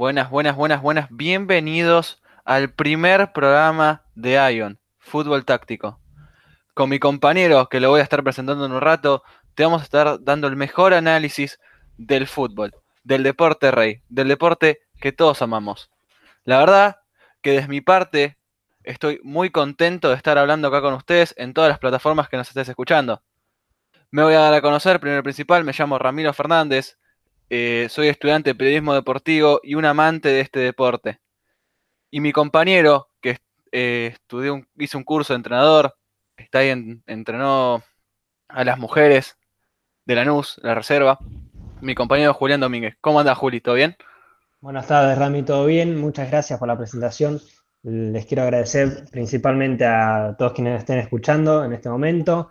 Buenas, buenas, buenas, buenas. Bienvenidos al primer programa de Ion, Fútbol Táctico. Con mi compañero, que lo voy a estar presentando en un rato, te vamos a estar dando el mejor análisis del fútbol, del deporte rey, del deporte que todos amamos. La verdad que desde mi parte estoy muy contento de estar hablando acá con ustedes en todas las plataformas que nos estés escuchando. Me voy a dar a conocer, primero principal, me llamo Ramiro Fernández, eh, soy estudiante de periodismo deportivo y un amante de este deporte. Y mi compañero, que eh, estudió hizo un curso de entrenador, está ahí, entrenó a las mujeres de la NUS, la reserva, mi compañero Julián Domínguez. ¿Cómo anda Juli? ¿Todo bien? Buenas tardes, Rami, ¿todo bien? Muchas gracias por la presentación. Les quiero agradecer principalmente a todos quienes estén escuchando en este momento.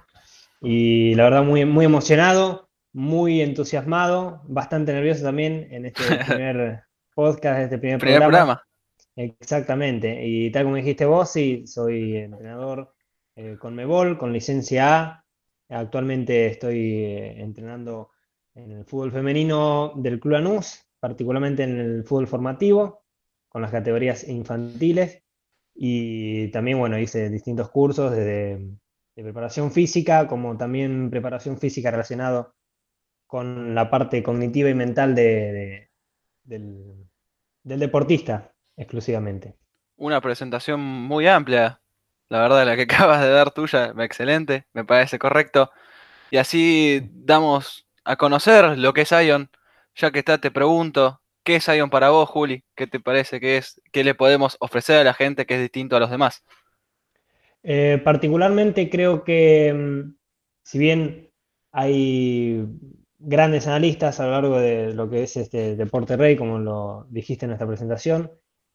Y la verdad, muy, muy emocionado, muy entusiasmado, bastante nervioso también en este primer podcast, este primer, programa. Exactamente. Y tal como dijiste vos, sí, soy entrenador eh, con Mebol, con licencia A. Actualmente estoy eh, entrenando en el fútbol femenino del Club Anús, particularmente en el fútbol formativo, con las categorías infantiles. Y también, bueno, hice distintos cursos de, preparación física, como también preparación física relacionado con la parte cognitiva y mental de, del, deportista exclusivamente. Una presentación muy amplia, la verdad, la que acabas de dar tuya, excelente, me parece correcto. Y así damos a conocer lo que es Ion. Ya que está, te pregunto, ¿qué es Ion para vos, Juli? ¿Qué te parece que es? ¿Qué le podemos ofrecer a la gente que es distinto a los demás? Eh, particularmente creo que, mm, si bien hay grandes analistas a lo largo de lo que es este deporte rey, como lo dijiste en nuestra presentación,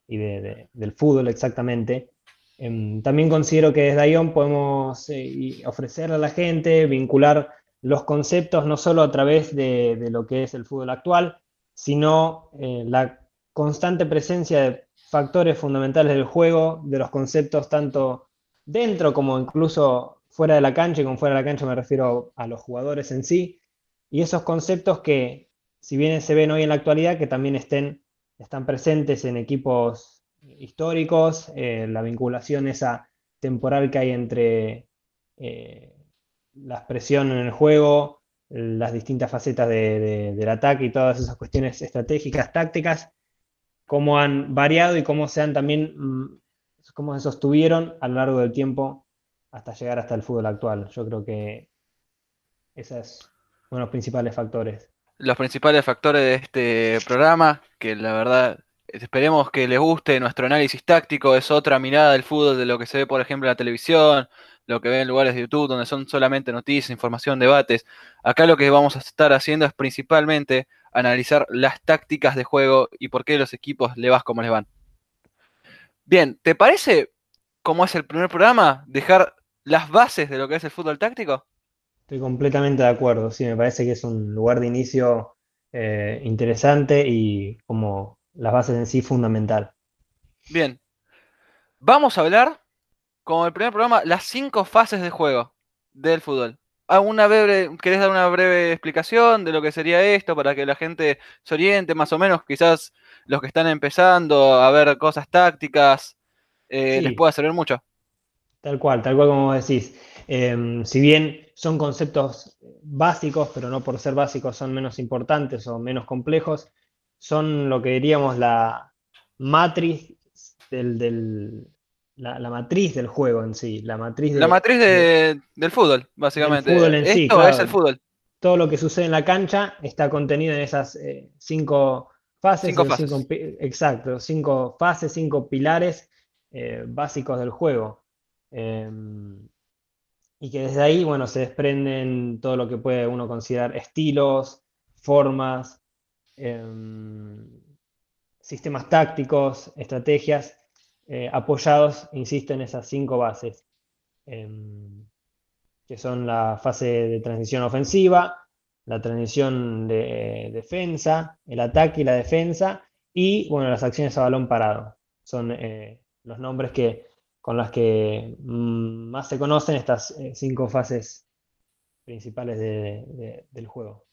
y del fútbol exactamente, em, también considero que desde Ion podemos eh, ofrecer a la gente, vincular los conceptos no solo a través de, lo que es el fútbol actual, sino eh, la constante presencia de factores fundamentales del juego, de los conceptos tanto dentro como incluso fuera de la cancha, y con fuera de la cancha me refiero a los jugadores en sí, y esos conceptos que, si bien se ven hoy en la actualidad, que también estén, están presentes en equipos históricos, eh, la vinculación esa temporal que hay entre eh, la expresión en el juego, las distintas facetas del ataque y todas esas cuestiones estratégicas, tácticas, cómo han variado y cómo se han también, mm, cómo se sostuvieron a lo largo del tiempo hasta llegar hasta el fútbol actual. Yo creo que esos es los principales factores. Los principales factores de este programa, que la verdad esperemos que les guste nuestro análisis táctico, es otra mirada del fútbol de lo que se ve, por ejemplo, en la televisión, lo que ven en lugares de YouTube donde son solamente noticias, información, debates. Acá lo que vamos a estar haciendo es principalmente analizar las tácticas de juego y por qué los equipos le vas como les van. Bien, ¿te parece, como es el primer programa, dejar las bases de lo que es el fútbol táctico? Estoy completamente de acuerdo, sí, me parece que es un lugar de inicio eh, interesante y como las bases en sí fundamental. Bien, vamos a hablar como el primer programa, las cinco fases de juego del fútbol. ¿Alguna breve, ¿Querés dar una breve explicación de lo que sería esto para que la gente se oriente más o menos? Quizás los que están empezando a ver cosas tácticas eh, les pueda servir mucho. Tal cual, tal cual como decís. Em, si bien son conceptos básicos, pero no por ser básicos son menos importantes o menos complejos, son lo que diríamos la matriz del, la, matriz del juego en sí, la matriz, la matriz del fútbol, básicamente. Fútbol en sí, es el fútbol. Todo lo que sucede en la cancha está contenido en esas eh, cinco fases. Cinco fases. exacto, cinco fases, cinco pilares eh, básicos del juego. Em, y que desde ahí, bueno, se desprenden todo lo que puede uno considerar estilos, formas, em, sistemas tácticos, estrategias eh, apoyados, insisto, en esas cinco bases, em, que son la fase de transición ofensiva, la transición de defensa, el ataque y la defensa, y bueno, las acciones a balón parado. Son eh, los nombres que, con las que mm, más se conocen estas eh, cinco fases principales del juego.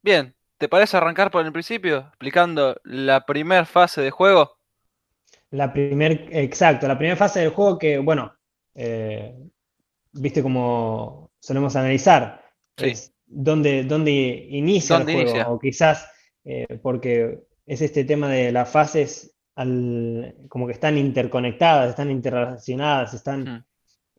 Bien, ¿te parece arrancar por el principio, explicando la primera fase de juego? La primer, exacto, la primera fase del juego que, bueno, eh, viste como solemos analizar, Sí. es dónde, dónde inicia ¿Dónde el juego, inicia? o quizás eh, porque es este tema de las fases al- como que están interconectadas, están interrelacionadas, están... Mm.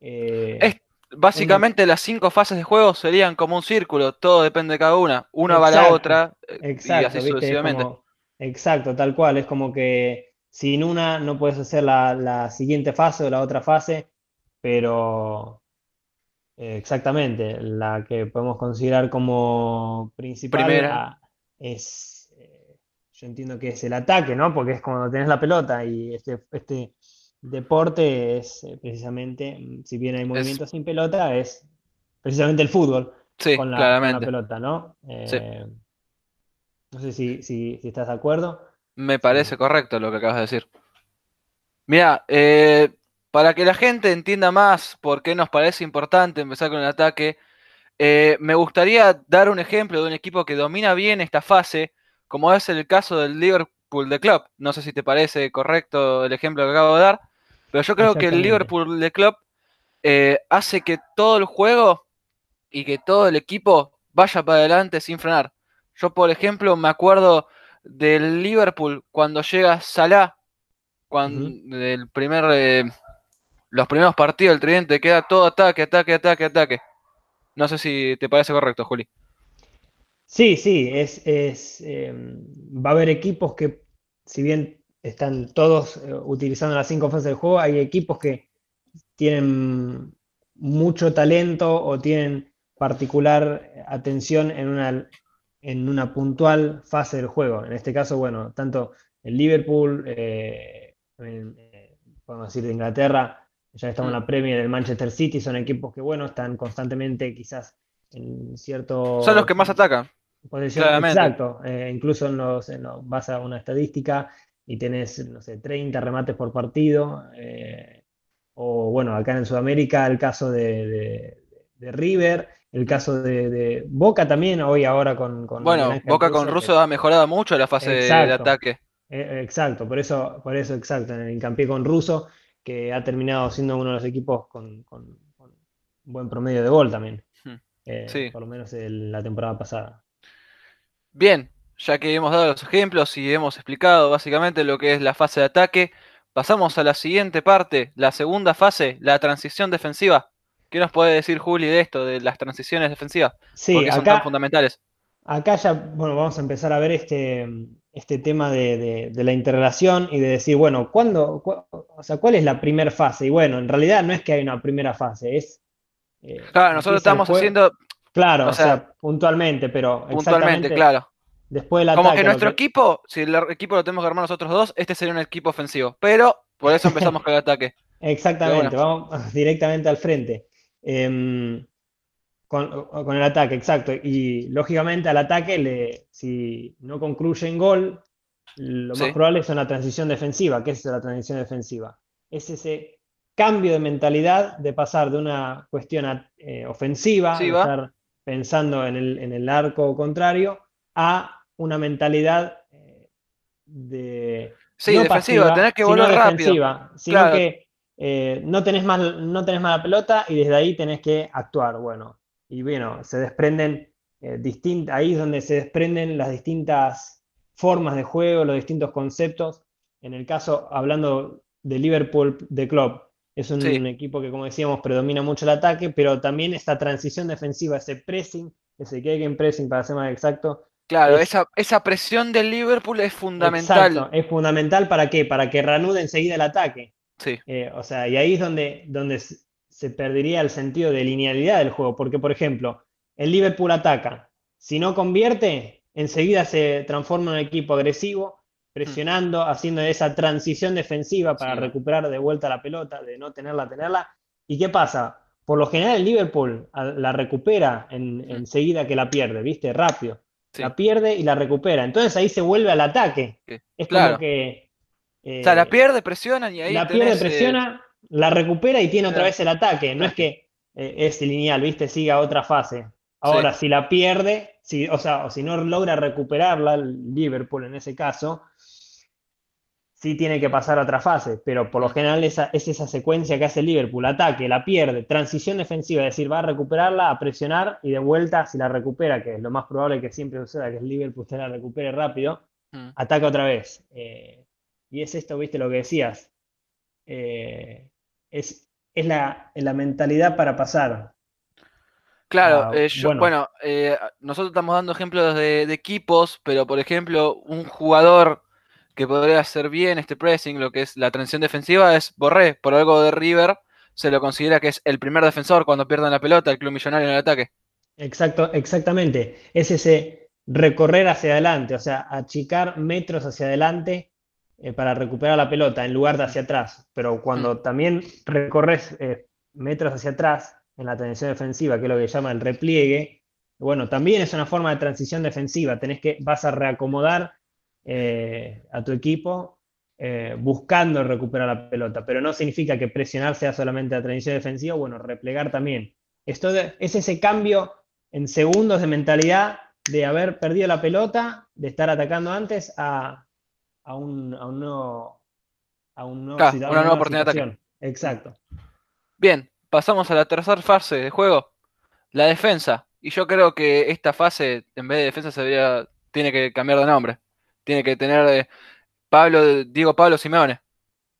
eh, Es- básicamente las cinco fases de juego serían como un círculo, todo depende de cada una. Una va a la otra eh, y Exacto, así ¿viste? Es sucesivamente. como- exacto, tal cual. Es como que sin una no puedes hacer la, la siguiente fase o la otra fase, pero eh, exactamente, la que podemos considerar como principal Primera. es, yo entiendo que es el ataque, ¿no? Porque es cuando tenés la pelota y este, este deporte es eh, precisamente, mm, si bien hay movimiento sin pelota, es precisamente el fútbol Sí, con la, con la claramente. pelota, ¿no? Sí. Eh, no sé si, si, si estás de acuerdo. Me parece correcto lo que acabas de decir. Mira, eh, para que la gente entienda más por qué nos parece importante empezar con el ataque, eh, me gustaría dar un ejemplo de un equipo que domina bien esta fase, como es el caso del Liverpool de Club. No sé si te parece correcto el ejemplo que acabo de dar, pero yo creo que el. Liverpool de Club eh, hace que todo el juego y que todo el equipo vaya para adelante sin frenar. Yo, por ejemplo, me acuerdo del Liverpool cuando llega Salah, cuando el primer, eh, los primeros partidos del Tridente queda todo ataque, ataque, ataque, ataque. No sé si te parece correcto, Juli. Sí, sí, es, es, eh, va a haber equipos que, si bien están todos eh, utilizando las cinco fases del juego, hay equipos que tienen mucho talento o tienen particular atención en una, en una puntual fase del juego. En este caso, bueno, tanto el Liverpool, eh, en- eh, podemos decir de Inglaterra, ya estamos en Mm. la Premier, el Manchester City, son equipos que, bueno, están constantemente quizás en cierto... Son los que más atacan. Claramente. exacto, eh, incluso en los, en los- vas a una estadística y tenés, no sé, 30 remates por partido. eh, o bueno, acá en Sudamérica el caso de, de- de River, el caso de, de Boca también, hoy ahora con, con Bueno, Boca con Russo, ha mejorado mucho la fase de- de Exacto. ataque. que- eh, exacto, por eso, por eso exacto, en el hincapié con Russo, que ha terminado siendo uno de los equipos con, con- con buen promedio de gol también, Hmm. eh, Sí. por lo menos en la temporada pasada. Bien, ya que hemos dado los ejemplos y hemos explicado básicamente lo que es la fase de ataque, pasamos a la siguiente parte, la segunda fase, la transición defensiva. ¿Qué nos puede decir Juli de esto, de las transiciones defensivas? Sí, ¿Por qué son acá, tan fundamentales? Acá ya, bueno, vamos a empezar a ver este, este tema de, de- de la interrelación y de decir, bueno, ¿cuándo, cu- o sea, cuál es la primera fase? Y bueno, en realidad no es que hay una primera fase, es... eh, Claro, nosotros estamos haciendo Claro, o o sea, puntualmente, pero puntualmente, claro. después del Como ataque, que lo nuestro que- equipo, si el equipo lo tenemos que armar nosotros dos, este sería un equipo ofensivo. Pero por eso empezamos con el ataque. Exactamente, vamos directamente al frente. Em, con, con el ataque, exacto. Y lógicamente al ataque, le, si no concluye en gol, lo más probable es una transición defensiva. ¿Qué es la transición defensiva? Es ese cambio de mentalidad de pasar de una cuestión a- eh, ofensiva, Sí, va. estar pensando en el, en el arco contrario, a una mentalidad eh, de Sí, no defensiva, pasiva, tenés que sino volver rápido. defensiva, sino Claro. que eh, no tenés más, no tenés más la pelota y desde ahí tenés que actuar. Bueno, y bueno, se desprenden eh, ahí es donde se desprenden las distintas formas de juego, los distintos conceptos. En el caso, hablando de Liverpool de Club, es un Sí. equipo que, como decíamos, predomina mucho el ataque, pero también esta transición defensiva, ese pressing, ese en pressing para ser más exacto, Claro, Es- esa, esa presión del Liverpool es fundamental. Exacto, es fundamental para qué? Para que reanude enseguida el ataque. Sí, Eh, o sea, y ahí es donde, donde se perdería el sentido de linealidad del juego, porque por ejemplo, el Liverpool ataca, si no convierte, enseguida se transforma en un equipo agresivo, presionando, haciendo esa transición defensiva para Sí. recuperar de vuelta la pelota, de no tenerla, tenerla. ¿Y qué pasa? Por lo general el Liverpool la recupera en, Mm. enseguida que la pierde, ¿viste? Rápido. sí. La pierde y la recupera. Entonces ahí se vuelve al ataque. Que- Es claro. como que... O sea, la eh, pierde, presionan y ahí la pierde, eh, presiona, la recupera y tiene otra vez el ataque. No es que eh, es lineal, ¿viste? Siga otra fase. Ahora, si la pierde, si, o sea, o si no logra recuperarla, el Liverpool en ese caso, sí tiene que pasar a otra fase, pero por lo general esa, es esa secuencia que hace Liverpool, ataque, la pierde, transición defensiva, es decir, va a recuperarla, a presionar y de vuelta, si la recupera, que es lo más probable que siempre suceda, que el Liverpool usted la recupere rápido, mm. ataca otra vez. Eh, y es esto, viste, lo que decías. Eh, es, es la, la, mentalidad para pasar. Claro, ah, eh, bueno, nosotros estamos dando ejemplos de, equipos, pero por ejemplo, un jugador que podría hacer bien este pressing, lo que es la transición defensiva, es Borré. Por algo de River se lo considera que es el primer defensor cuando pierden la pelota, el club millonario en el ataque. Exacto, exactamente. Es ese recorrer hacia adelante, o sea, achicar metros hacia adelante eh, para recuperar la pelota en lugar de hacia atrás. Pero cuando mm. también recorres eh, metros hacia atrás en la transición defensiva, que es lo que llama el repliegue, bueno, también es una forma de transición defensiva. Tenés que, vas a reacomodar eh, a tu equipo eh, buscando recuperar la pelota, pero no significa que presionar sea solamente la transición defensiva, bueno, replegar también. Esto es ese cambio en segundos de mentalidad de haber perdido la pelota, de estar atacando antes a, un, a un nuevo, a un nuevo, una, nueva, oportunidad de ataque. Exacto. Bien, pasamos a la tercera fase de juego, la defensa. Y yo creo que esta fase, en vez de defensa, se debería, tiene que cambiar de nombre tiene que tener eh, Pablo, Diego Pablo Simeone.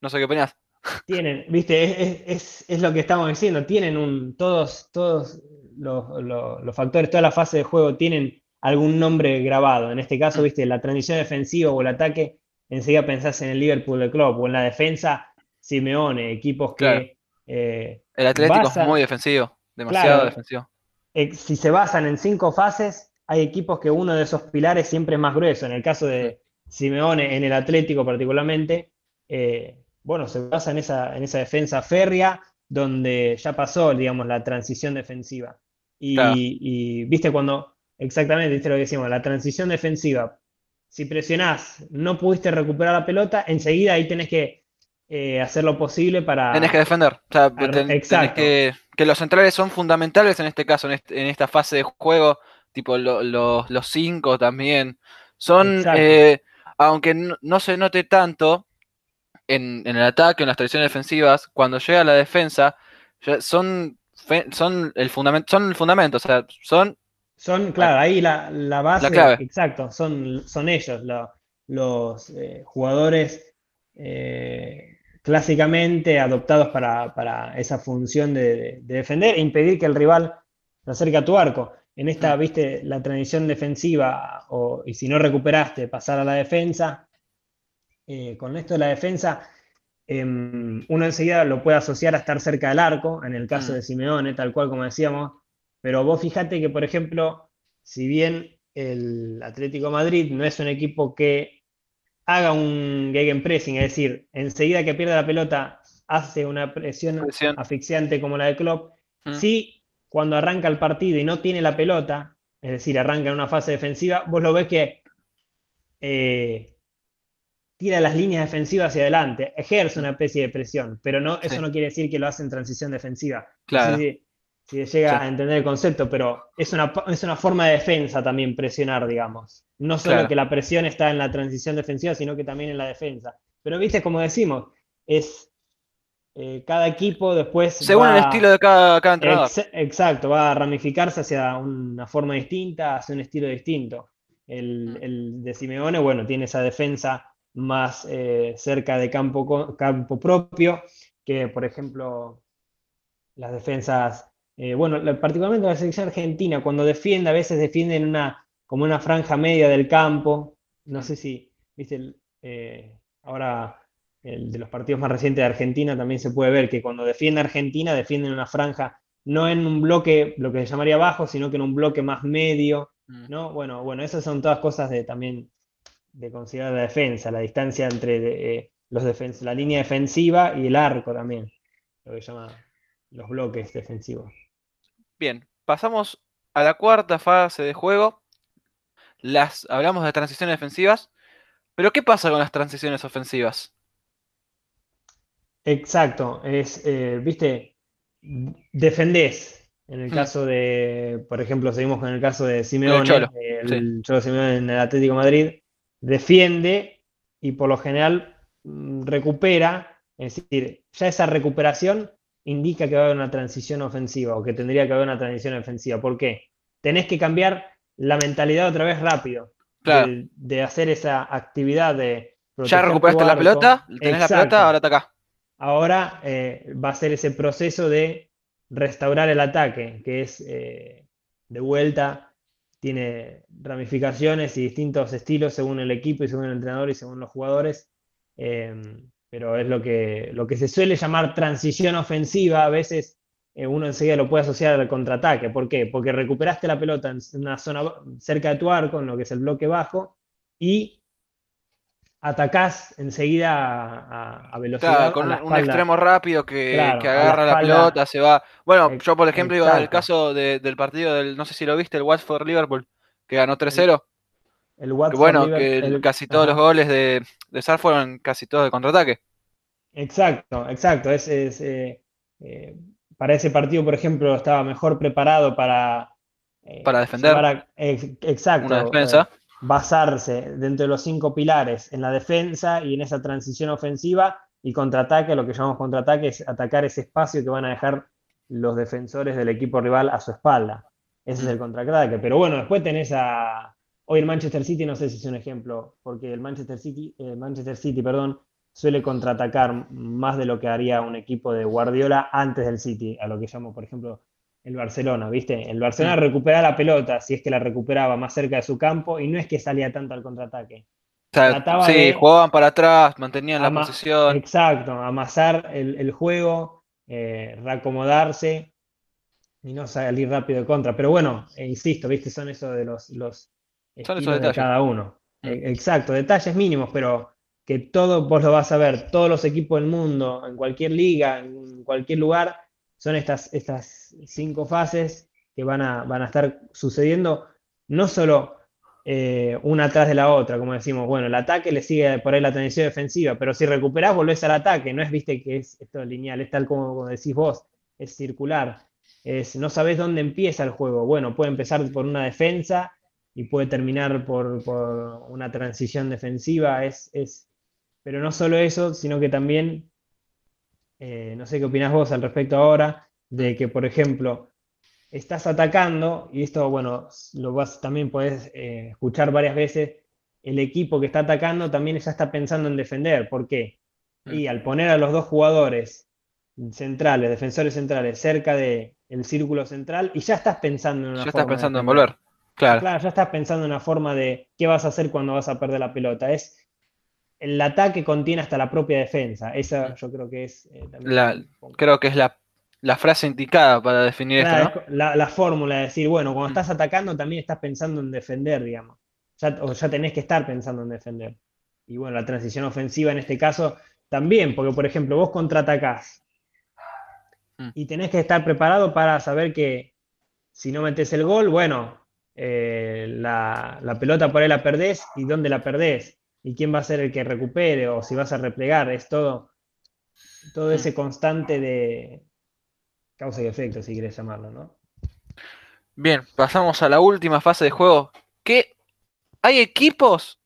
No sé qué opinas. Tienen, viste, es, lo que estamos diciendo, tienen un, todos, todos los, factores, toda la fase de juego tienen algún nombre grabado. En este caso, viste, la transición defensiva o el ataque, enseguida pensás en el Liverpool del club, o en la defensa, Simeone, equipos que... Eh, el Atlético es muy defensivo, demasiado defensivo. Eh, si se basan en cinco fases, hay equipos que uno de esos pilares siempre es más grueso. En el caso de Simeone, en el Atlético particularmente, eh, bueno, se basa en esa, en esa defensa férrea donde ya pasó, digamos, la transición defensiva. Y, viste cuando, exactamente, viste lo que decimos, la transición defensiva, si presionás, no pudiste recuperar la pelota, enseguida ahí tenés que eh, hacer lo posible para... Tenés que defender. O sea, Exacto. que, que, los centrales son fundamentales en este caso, en, en esta fase de juego tipo los cinco también, son, eh, aunque no, se note tanto en, el ataque, en las tradiciones defensivas, cuando llega la defensa, son, son, el fundamento, son el fundamento, o sea, son... Son, claro, ahí la, base, exacto, son, son ellos, los eh, jugadores eh, clásicamente adoptados para, esa función de, de, defender e impedir que el rival se acerque a tu arco en esta, viste, la transición defensiva, o, y si no recuperaste, pasar a la defensa. Eh, con esto de la defensa, em, uno enseguida lo puede asociar a estar cerca del arco, en el caso mm. de Simeone, tal cual como decíamos. Pero vos fijate que, por ejemplo, si bien el Atlético Madrid no es un equipo que haga un gegenpressing, es decir, enseguida que pierde la pelota hace una presión, asfixiante como la de Klopp, mm. sí cuando arranca el partido y no tiene la pelota, es decir, arranca en una fase defensiva, vos lo ves que eh, tira las líneas defensivas hacia adelante, ejerce una especie de presión, pero no, eso no quiere decir que lo hace en transición defensiva. Claro. Si, llega a entender el concepto, pero es una, es una forma de defensa también presionar, digamos. No solo que la presión está en la transición defensiva, sino que también en la defensa. Pero viste, como decimos, es eh, cada equipo después. Según el estilo de cada, cada entrenador. exacto, va a ramificarse hacia una forma distinta, hacia un estilo distinto. El, mm. de Simeone, bueno, tiene esa defensa más eh, cerca de campo, campo propio, que por ejemplo las defensas, eh, bueno, particularmente la selección argentina, cuando defiende, a veces defiende en una, como una franja media del campo. No sé si, viste, ahora el de los partidos más recientes de Argentina, también se puede ver que cuando defiende Argentina, defiende en una franja, no en un bloque, lo que se llamaría bajo, sino que en un bloque más medio, mm. ¿no? Bueno, bueno, esas son todas cosas de también de considerar la defensa, la distancia entre eh, los defens la línea defensiva y el arco también, lo que llama los bloques defensivos. Bien, pasamos a la cuarta fase de juego. Las, hablamos de transiciones defensivas, pero ¿qué pasa con las transiciones ofensivas? Exacto, es, eh, viste, defendés, En el Mm. caso de, por ejemplo, seguimos con el caso de Simeone, Cholo, el Cholo Simeone en el Atlético de Madrid, defiende y por lo general mm, recupera, es decir, ya esa recuperación indica que va a haber una transición ofensiva o que tendría que haber una transición ofensiva. ¿Por qué? Tenés que cambiar la mentalidad otra vez rápido, Claro. de, de hacer esa actividad de Ya recuperaste la pelota, tenés la pelota, ahora atacá. Ahora eh, va a ser ese proceso de restaurar el ataque, que es eh, de vuelta, tiene ramificaciones y distintos estilos según el equipo y según el entrenador y según los jugadores. eh, pero es lo que, lo que se suele llamar transición ofensiva. A veces eh, uno enseguida lo puede asociar al contraataque. ¿Por qué? Porque recuperaste la pelota en una zona cerca de tu arco, en lo que es el bloque bajo, y atacás enseguida a, a- a velocidad Claro, con un extremo rápido que, Claro, que a la agarra la, pelota, se va. Bueno, yo por ejemplo iba al caso de- del partido del, no sé si lo viste, el Watford Liverpool, que ganó 3-0. El Watford bueno, que el- casi todos los goles de, de Sar fueron casi todos de contraataque. Exacto, exacto. Es, es, eh, eh, para ese partido, por ejemplo, estaba mejor preparado para, eh, Para defender. a- exacto, Una defensa. basarse dentro de los cinco pilares en la defensa y en esa transición ofensiva y contraataque, lo que llamamos contraataque es atacar ese espacio que van a dejar los defensores del equipo rival a su espalda. Ese es el contraataque. Pero bueno, después tenés a... Hoy el Manchester City, no sé si es un ejemplo, porque el Manchester City, eh, Manchester City, perdón, suele contraatacar más de lo que haría un equipo de Guardiola antes del City, a lo que llamo, por ejemplo, el Barcelona, ¿viste? El Barcelona Mm. recupera la pelota, si es que la recuperaba más cerca de su campo, y no es que salía tanto al contraataque. O sea, Trataba sí, de- jugaban para atrás, mantenían la posición. Exacto, amasar el, el juego, eh, reacomodarse y no salir rápido de contra. Pero bueno, eh, insisto, ¿viste? Son eso de los, los Son esos estilos de detalles. cada uno. Mm. Eh, Exacto, detalles mínimos, pero que todo vos lo vas a ver, todos los equipos del mundo, en cualquier liga, en cualquier lugar, son estas, estas cinco fases que van a, van a estar sucediendo, no solo eh, una atrás de la otra, como decimos, bueno, el ataque le sigue por ahí la transición defensiva, pero si recuperás, volvés al ataque, no es, viste, que es esto lineal, es tal como, como decís vos, es circular, es, no sabés dónde empieza el juego, bueno, puede empezar por una defensa y puede terminar por, por una transición defensiva, es, es, pero no solo eso, sino que también, eh, no sé qué opinás vos al respecto ahora, de que, por ejemplo, estás atacando, y esto, bueno, lo vas, también podés eh, escuchar varias veces, el equipo que está atacando también ya está pensando en defender. ¿Por qué? Y al poner a los dos jugadores centrales, defensores centrales, cerca del círculo central, y ya estás pensando en una Ya estás forma pensando en volver. Claro. Claro, ya estás pensando en una forma de qué vas a hacer cuando vas a perder la pelota. Es el ataque contiene hasta la propia defensa. Esa yo creo que es eh, La- Creo que es la, la frase indicada para definir Claro, esto, ¿no? la, la fórmula de decir, bueno, cuando Mm. estás atacando también estás pensando en defender, digamos. Ya, o ya tenés que estar pensando en defender. Y bueno, la transición ofensiva en este caso también, porque por ejemplo, vos contraatacás Mm. y tenés que estar preparado para saber que si no metes el gol, bueno, eh, la, la pelota por ahí la perdés y dónde la perdés y quién va a ser el que recupere o si vas a replegar, es todo, todo Mm. ese constante de causa y efecto, si querés llamarlo, ¿no? Bien, pasamos a la última fase de juego. Que hay equipos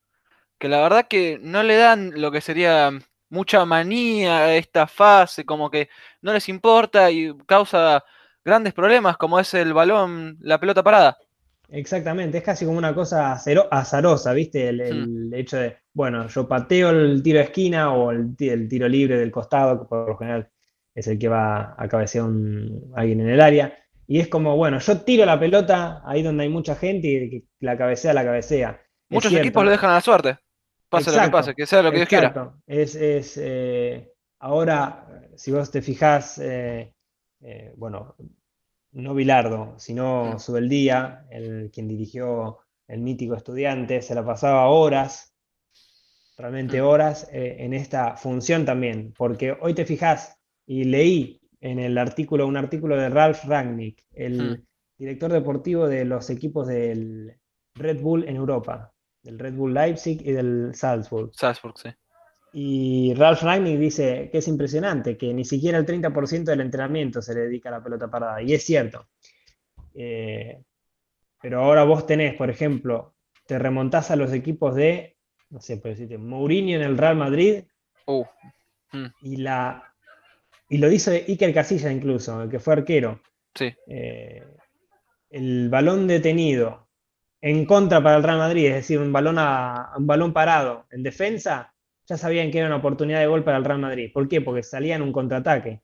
que la verdad que no le dan lo que sería mucha manía a esta fase, como que no les importa y causa grandes problemas, como es el balón, la pelota parada. Exactamente, es casi como una cosa azarosa, ¿viste? El, Hmm. hecho de, bueno, yo pateo el tiro de esquina o el, ti- el tiro libre del costado, que por lo general es el que va a cabecear un- alguien en el área. Y es como, bueno, yo tiro la pelota ahí donde hay mucha gente y el que la cabecea, la cabecea. Muchos equipos lo dejan a la suerte. Pase lo que Exacto, pase, que sea lo que Dios quiera. Exacto. Es, es, eh, ahora, si vos te fijás, eh, eh, bueno, no Bilardo, sino. Subeldía, el, quien dirigió el mítico Estudiante, se la pasaba horas, realmente horas, eh, en esta función también, porque hoy te fijás, y leí en el artículo, un artículo de Ralf Rangnick, el Mm. director deportivo de los equipos del Red Bull en Europa, del Red Bull Leipzig y del Salzburg. Salzburg, sí. Y Ralf Rangnick dice que es impresionante, que ni siquiera el 30% del entrenamiento se le dedica a la pelota parada. Y es cierto. Eh, pero ahora vos tenés, por ejemplo, te remontás a los equipos de, no sé, por decirte, Mourinho en el Real Madrid Uh, mm, y la y lo dice Iker Casillas incluso, el que fue arquero. sí, Eh, el balón detenido en contra para el Real Madrid, es decir, un balón, a, un balón parado en defensa, ya sabían que era una oportunidad de gol para el Real Madrid. ¿Por qué? Porque salían un contraataque.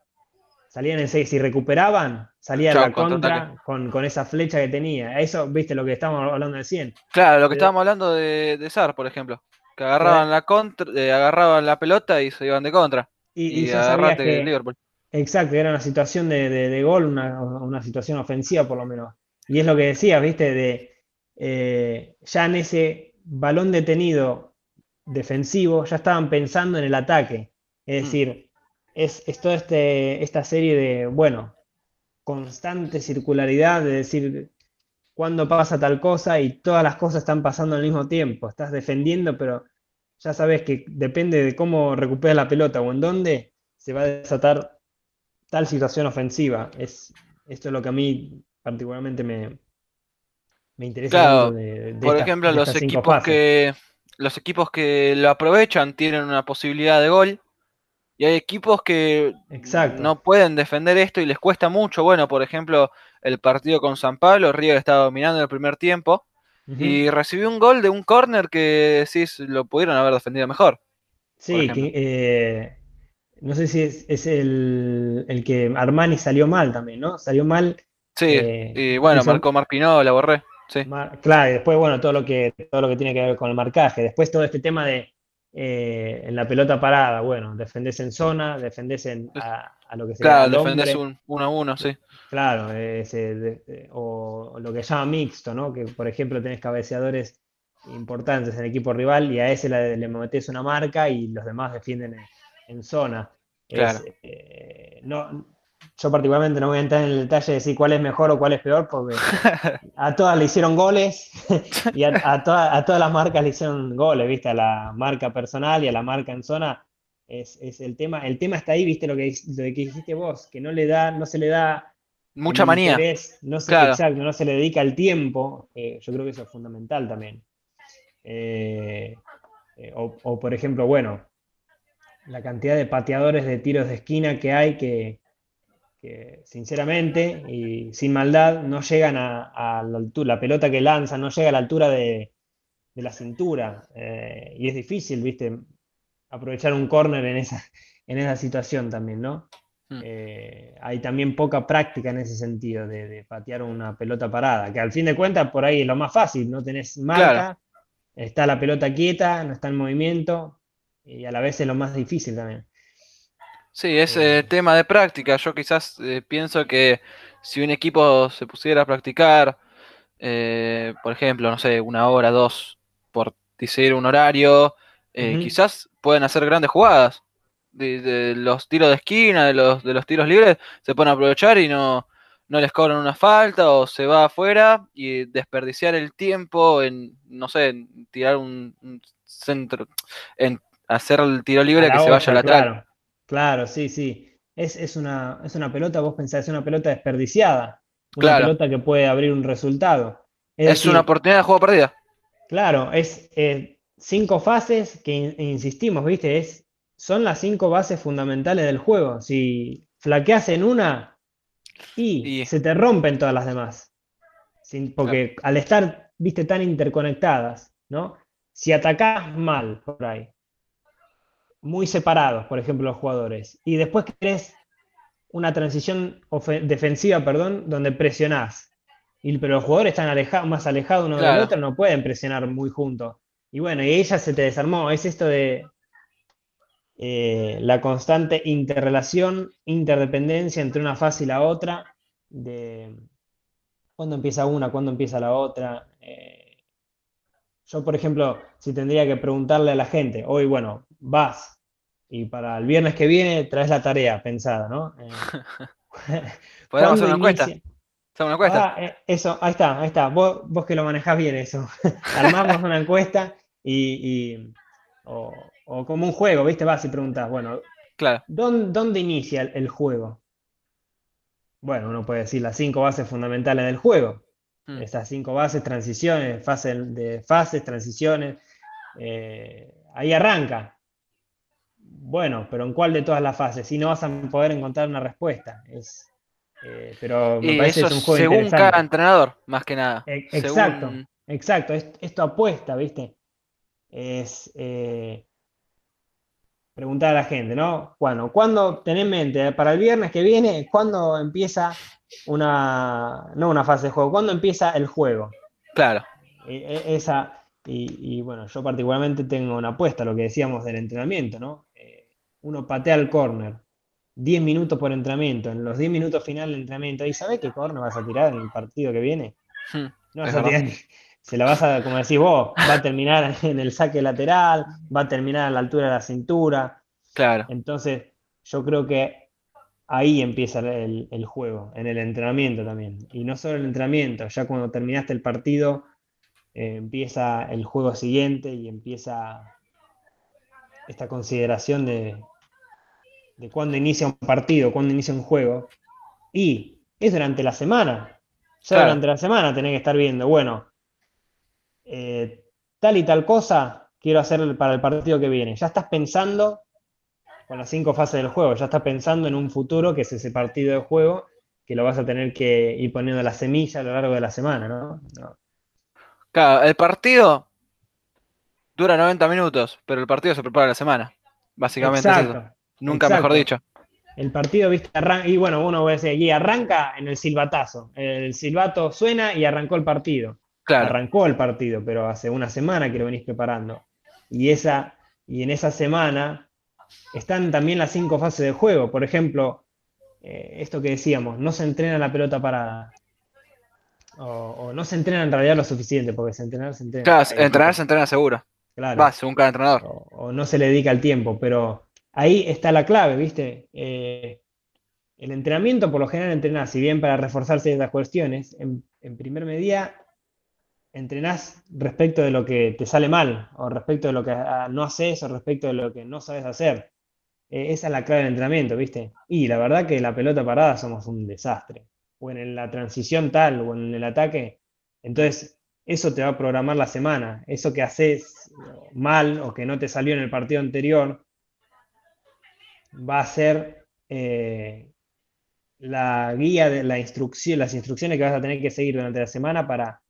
Salían en seis, si recuperaban, salía Chao, la contra con, con esa flecha que tenía. Eso, viste lo que estábamos hablando de 100. Claro, lo que Pero- estábamos hablando de, de Sar, por ejemplo. Que agarraban la contra, eh, agarraban la pelota y se iban de contra. Y, Y, y ya que, Liverpool. Exacto, era una situación de, de- de gol, una, una situación ofensiva por lo menos. Y es lo que decías, viste, de eh, ya en ese balón detenido defensivo, ya estaban pensando en el ataque. Es Mm. decir, es, es toda este, esta serie de, bueno, constante circularidad, de decir cuándo pasa tal cosa y todas las cosas están pasando al mismo tiempo. Estás defendiendo, pero ya sabes que depende de cómo recuperas la pelota o en dónde se va a desatar tal situación ofensiva. Es, esto es lo que a mí particularmente me, me interesa Claro, mucho de, de Por ejemplo, los equipos fases. Los equipos que lo aprovechan tienen una posibilidad de gol y hay equipos que Exacto. no pueden defender esto y les cuesta mucho. Bueno, por ejemplo, el partido con San Pablo, River estaba dominando en el primer tiempo y recibió un gol de un córner que decís lo pudieron haber defendido mejor. Sí, que, eh, no sé si es, es el, el que Armani salió mal también, ¿no? Salió mal. Sí, eh, y bueno, marcó Marpinó, la borré. Sí, Mar- Claro, y después, bueno, todo lo que, todo lo que tiene que ver con el marcaje. Después todo este tema de eh, en la pelota parada, bueno, defendés en zona, defendés en, a, a lo que se claro, defendés un 1 a 1, sí. Claro, ese de- de- o, o lo que llama mixto, ¿no? Que por ejemplo tenés cabeceadores importantes en el equipo rival y a ese le, le metés una marca y los demás defienden en, en zona. Es, Claro. eh, no, yo particularmente no voy a entrar en el detalle de decir cuál es mejor o cuál es peor, porque a todas le hicieron goles y a, a toda- a todas las marcas le hicieron goles, ¿viste? A la marca personal y a la marca en zona. Es, es el tema, el tema está ahí, viste lo que, lo que dijiste vos, que no le da, no se le da Mucha manía. interés, no se, Claro. exacto, no se le dedica el tiempo, eh, yo creo que eso es fundamental también. Eh, eh, o, o, por ejemplo, bueno, la cantidad de pateadores de tiros de esquina que hay que, que, sinceramente y sin maldad no llegan a, a la altura, la pelota que lanzan no llega a la altura de, de la cintura eh, y es difícil, viste, aprovechar un córner en esa, en esa situación también, ¿no? Mm. Eh, hay también poca práctica en ese sentido de, de patear una pelota parada, que al fin de cuentas por ahí es lo más fácil, no tenés marca, Claro. está la pelota quieta, no está en movimiento y a la vez es lo más difícil también. Sí, es Eh, eh, tema de práctica. Yo quizás eh, pienso que si un equipo se pusiera a practicar, eh, por ejemplo, no sé, una hora, dos, por decir un horario, eh, quizás pueden hacer grandes jugadas. De, de los tiros de esquina, de los, de los tiros libres, se pueden aprovechar y no, no les cobran una falta o se va afuera y desperdiciar el tiempo en, no sé, en tirar un, un centro, en hacer el tiro libre que se vaya lateral. claro, claro, sí, sí. Es, es una, es una pelota, vos pensás, es una pelota desperdiciada, una Claro. pelota que puede abrir un resultado. Es Es decir, una oportunidad de juego perdida. Claro, es eh, cinco fases que in- insistimos, ¿viste? Es, son las cinco bases fundamentales del juego. Si flaqueas en una, y Y- se te rompen todas las demás. Sin- porque al estar, viste, tan interconectadas, ¿no? Si atacás mal por ahí, muy separados, por ejemplo, los jugadores, y después querés una transición defensiva, perdón, donde presionás. Y, pero los jugadores están más alejados uno del Claro. otro, no pueden presionar muy juntos. Y bueno, y ella se te desarmó. Es esto de eh, la constante interrelación, interdependencia entre una fase y la otra, de cuándo empieza una, cuándo empieza la otra. Eh, yo, por ejemplo, si tendría que preguntarle a la gente, hoy, bueno, vas y para el viernes que viene traes la tarea pensada, ¿no? Eh, Podríamos hacer ¿cuándo una encuesta. una encuesta. Ah, eh, eso, ahí está, ahí está. Vos, vos que lo manejás bien eso. Armamos una encuesta y, y- o, o como un juego, ¿viste? Vas y preguntas, bueno, Claro. ¿dónde, dónde inicia el, el juego? bueno, uno puede decir las cinco bases fundamentales del juego. Mm. Esas cinco bases, transiciones, fases de fases, transiciones. eh, ahí arranca. Bueno, pero ¿en cuál de todas las fases? Si no vas a poder encontrar una respuesta. Es, eh, pero me Y parece eso que es un juego según interesante. cada entrenador, más que nada. E- Según- Exacto, exacto. Es- Esto apuesta, ¿viste? Es eh, preguntar a la gente, ¿no? Bueno, ¿cuándo tenés en mente para el viernes que viene? ¿Cuándo empieza una, no una fase de juego? ¿Cuándo empieza el juego? Claro. E- e- Esa, y, y, bueno, yo particularmente tengo una apuesta, lo que decíamos del entrenamiento, ¿no? Eh, uno patea el córner, 10 minutos por entrenamiento, en los 10 minutos final del entrenamiento, ¿y sabés qué córner vas a tirar en el partido que viene? Mm. No vas a tirar- se la vas a, como decís vos, va a terminar en el saque lateral, va a terminar a la altura de la cintura. Claro. Entonces, yo creo que ahí empieza el, el juego, en el entrenamiento también. Y no solo el entrenamiento, ya cuando terminaste el partido, eh, empieza el juego siguiente y empieza esta consideración de, de cuándo inicia un partido, cuándo inicia un juego. Y es durante la semana. Ya Claro. durante la semana tenés que estar viendo, bueno, eh, tal y tal cosa quiero hacer para el partido que viene. Ya estás pensando con las cinco fases del juego, ya estás pensando en un futuro que es ese partido de juego que lo vas a tener que ir poniendo la semilla a lo largo de la semana, ¿no? No. Claro, el partido dura 90 minutos, pero el partido se prepara la semana. Básicamente es eso. Exacto. Nunca mejor dicho. El partido, viste, arran- y bueno, uno va a decir aquí, arranca en el silbatazo. El silbato suena y arrancó el partido. Claro. Arrancó el partido, pero hace una semana que lo venís preparando. Y, esa, y en esa semana están también las cinco fases de juego. Por ejemplo, eh, esto que decíamos, no se entrena la pelota parada. O, o no se entrena en realidad lo suficiente, porque se entrena, se entrena. Claro, Hay entrenar se entrena seguro. claro. Va, según cada entrenador. o, o no se le dedica el tiempo, pero ahí está la clave, ¿viste? Eh, el entrenamiento, por lo general, entrenás, si bien para reforzar ciertas cuestiones, en, en primer medida entrenás respecto de lo que te sale mal, o respecto de lo que ah, no haces, o respecto de lo que no sabes hacer. Eh, esa es la clave del entrenamiento, ¿viste? Y la verdad que la pelota parada somos un desastre. O en la transición tal, o en el ataque. Entonces, eso te va a programar la semana. Eso que haces mal o que no te salió en el partido anterior, va a ser eh, la guía de la instrucción, las instrucciones que vas a tener que seguir durante la semana para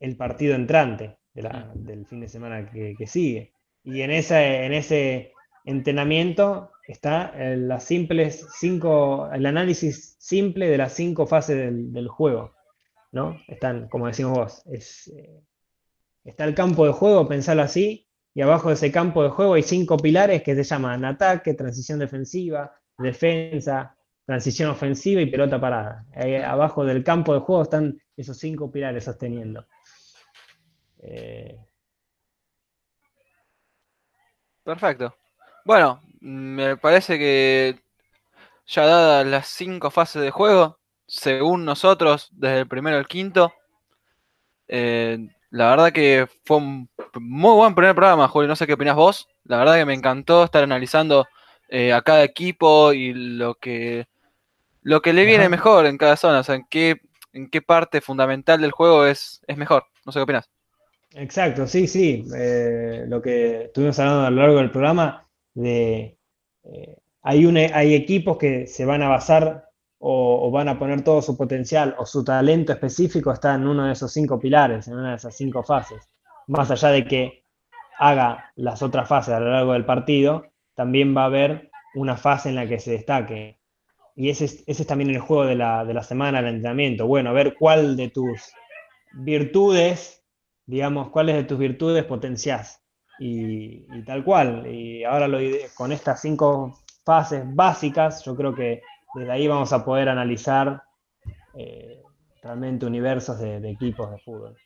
el partido entrante de la- del fin de semana que, que sigue. Y en ese, en ese entrenamiento está eh, las simples cinco, el análisis simple de las cinco fases del, del juego, ¿no? Están, como decimos vos, es, eh, está el campo de juego, pensarlo así, y abajo de ese campo de juego hay cinco pilares que se llaman ataque, transición defensiva, defensa, transición ofensiva y pelota parada. Ahí abajo del campo de juego están esos cinco pilares sosteniendo. Eh, Perfecto. Bueno, me parece que ya dadas las cinco fases de juego, según nosotros, desde el primero al quinto, eh, la verdad que fue un muy buen primer programa, Julio. No sé qué opinás vos. La verdad que me encantó estar analizando eh, a cada equipo y lo que lo que le viene mejor en cada zona, o sea, en qué, en qué parte fundamental del juego es, es mejor. No sé qué opinás. Exacto, sí, sí. eh, lo que estuvimos hablando a lo largo del programa, de eh, hay, un- hay equipos que se van a basar o, van a poner todo su potencial o su talento específico está en uno de esos cinco pilares, en una de esas cinco fases. Más allá de que haga las otras fases a lo largo del partido, también va a haber una fase en la que se destaque. Y ese es, ese es también el juego de la, de la semana, el entrenamiento. Bueno, ver cuál de tus virtudes, digamos, cuáles de tus virtudes potenciás. Y, tal cual. Y ahora con estas cinco fases básicas, yo creo que desde ahí vamos a poder analizar eh, realmente universos de, equipos de fútbol.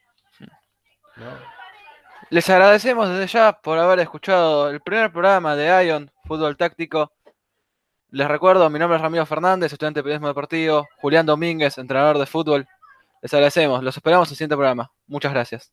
Les agradecemos desde ya por haber escuchado el primer programa de Ion Fútbol Táctico. Les recuerdo, mi nombre es Ramiro Fernández, estudiante de periodismo deportivo, Julián Domínguez, entrenador de fútbol. Les agradecemos, los esperamos en el siguiente programa. Muchas gracias.